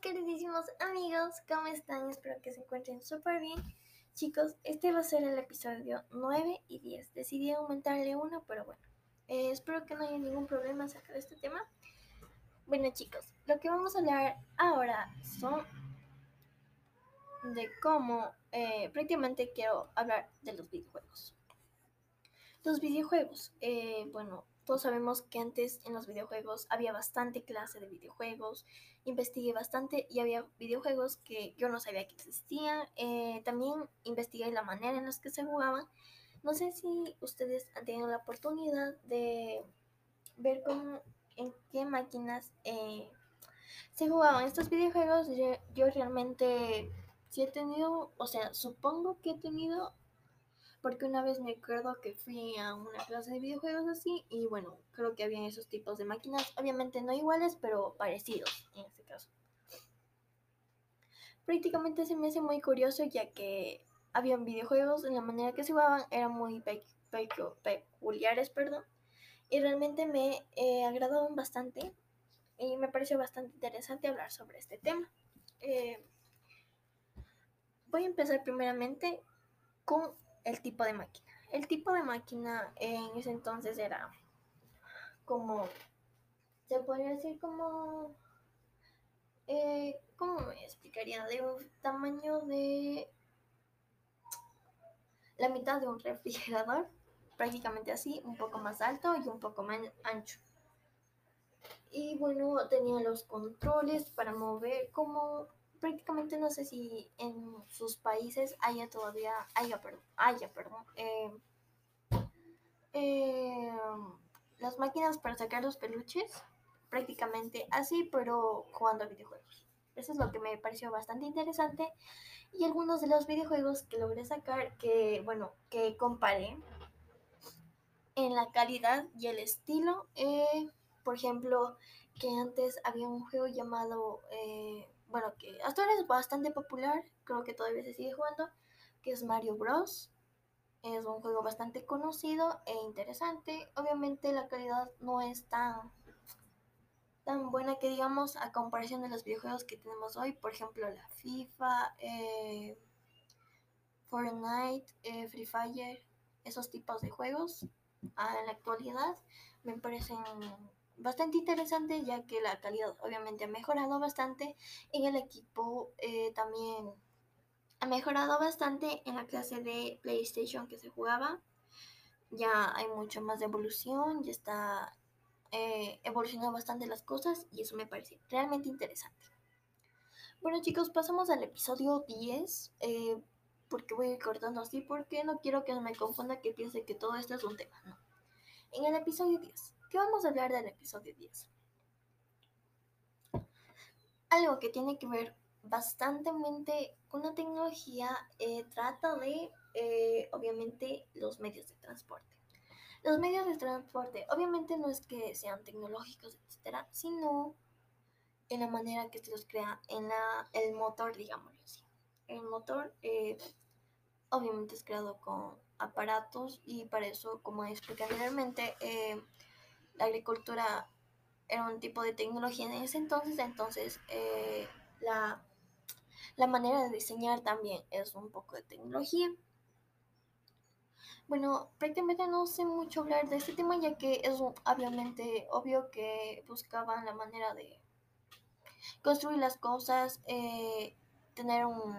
queridísimos amigos, ¿cómo están? Espero que se encuentren súper bien. Chicos, este va a ser el episodio 9 y 10. Decidí aumentarle uno, pero bueno, eh, espero que no haya ningún problema acerca de este tema. Bueno chicos, lo que vamos a hablar ahora son de cómo eh, prácticamente quiero hablar de los videojuegos. Los videojuegos, eh, bueno, todos sabemos que antes en los videojuegos había bastante clase de videojuegos, investigué bastante y había videojuegos que yo no sabía que existían. Eh, también investigué la manera en la que se jugaban. No sé si ustedes han tenido la oportunidad de ver cómo, en qué máquinas eh, se jugaban estos videojuegos. Yo, yo realmente sí he tenido, o sea, supongo que he tenido porque una vez me acuerdo que fui a una clase de videojuegos así y bueno, creo que había esos tipos de máquinas, obviamente no iguales, pero parecidos en este caso. Prácticamente se me hace muy curioso ya que habían videojuegos en la manera que se jugaban, eran muy peculiares, perdón, y realmente me eh, agradaban bastante y me pareció bastante interesante hablar sobre este tema. Eh, voy a empezar primeramente con el tipo de máquina. El tipo de máquina en ese entonces era como, se podría decir como, eh, ¿cómo me explicaría? De un tamaño de la mitad de un refrigerador, prácticamente así, un poco más alto y un poco más ancho. Y bueno, tenía los controles para mover como prácticamente no sé si en sus países haya todavía, haya, perdón, haya, perdón, eh, eh, las máquinas para sacar los peluches, prácticamente así, pero jugando a videojuegos. Eso es lo que me pareció bastante interesante. Y algunos de los videojuegos que logré sacar, que, bueno, que comparé en la calidad y el estilo. Eh, por ejemplo, que antes había un juego llamado bueno, que hasta ahora es bastante popular, creo que todavía se sigue jugando, que es Mario Bros. Es un juego bastante conocido e interesante. Obviamente la calidad no es tan, tan buena que digamos a comparación de los videojuegos que tenemos hoy, por ejemplo la FIFA, eh, Fortnite, eh, Free Fire, esos tipos de juegos. Ah, en la actualidad me parecen bastante interesante ya que la calidad obviamente ha mejorado bastante en el equipo eh, también ha mejorado bastante en la clase de PlayStation que se jugaba. Ya hay mucho más de evolución ya está eh, evolucionando bastante las cosas y eso me parece realmente interesante. Bueno chicos pasamos al episodio 10 eh, porque voy a ir cortando así porque no quiero que me confunda que piense que todo esto es un tema no en el episodio 10 ¿Qué vamos a hablar del episodio 10? Algo que tiene que ver bastantemente con la tecnología eh, trata de, eh, obviamente, los medios de transporte. Los medios de transporte, obviamente no es que sean tecnológicos, etcétera, sino en la manera que se los crea, en la, el motor, digámoslo así. El motor, eh, obviamente, es creado con aparatos y para eso, como expliqué anteriormente, la agricultura era un tipo de tecnología en ese entonces, entonces eh, la, la manera de diseñar también es un poco de tecnología. Bueno, prácticamente no sé mucho hablar de este tema ya que es obviamente obvio que buscaban la manera de construir las cosas, eh, tener un,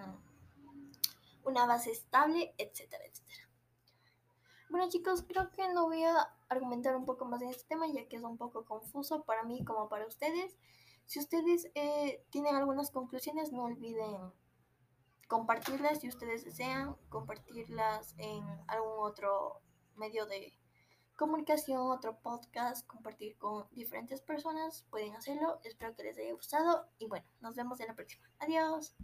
una base estable, etcétera, etcétera. Bueno chicos, creo que no voy a argumentar un poco más en este tema ya que es un poco confuso para mí como para ustedes. Si ustedes eh, tienen algunas conclusiones, no olviden compartirlas si ustedes desean, compartirlas en algún otro medio de comunicación, otro podcast, compartir con diferentes personas, pueden hacerlo. Espero que les haya gustado y bueno, nos vemos en la próxima. Adiós.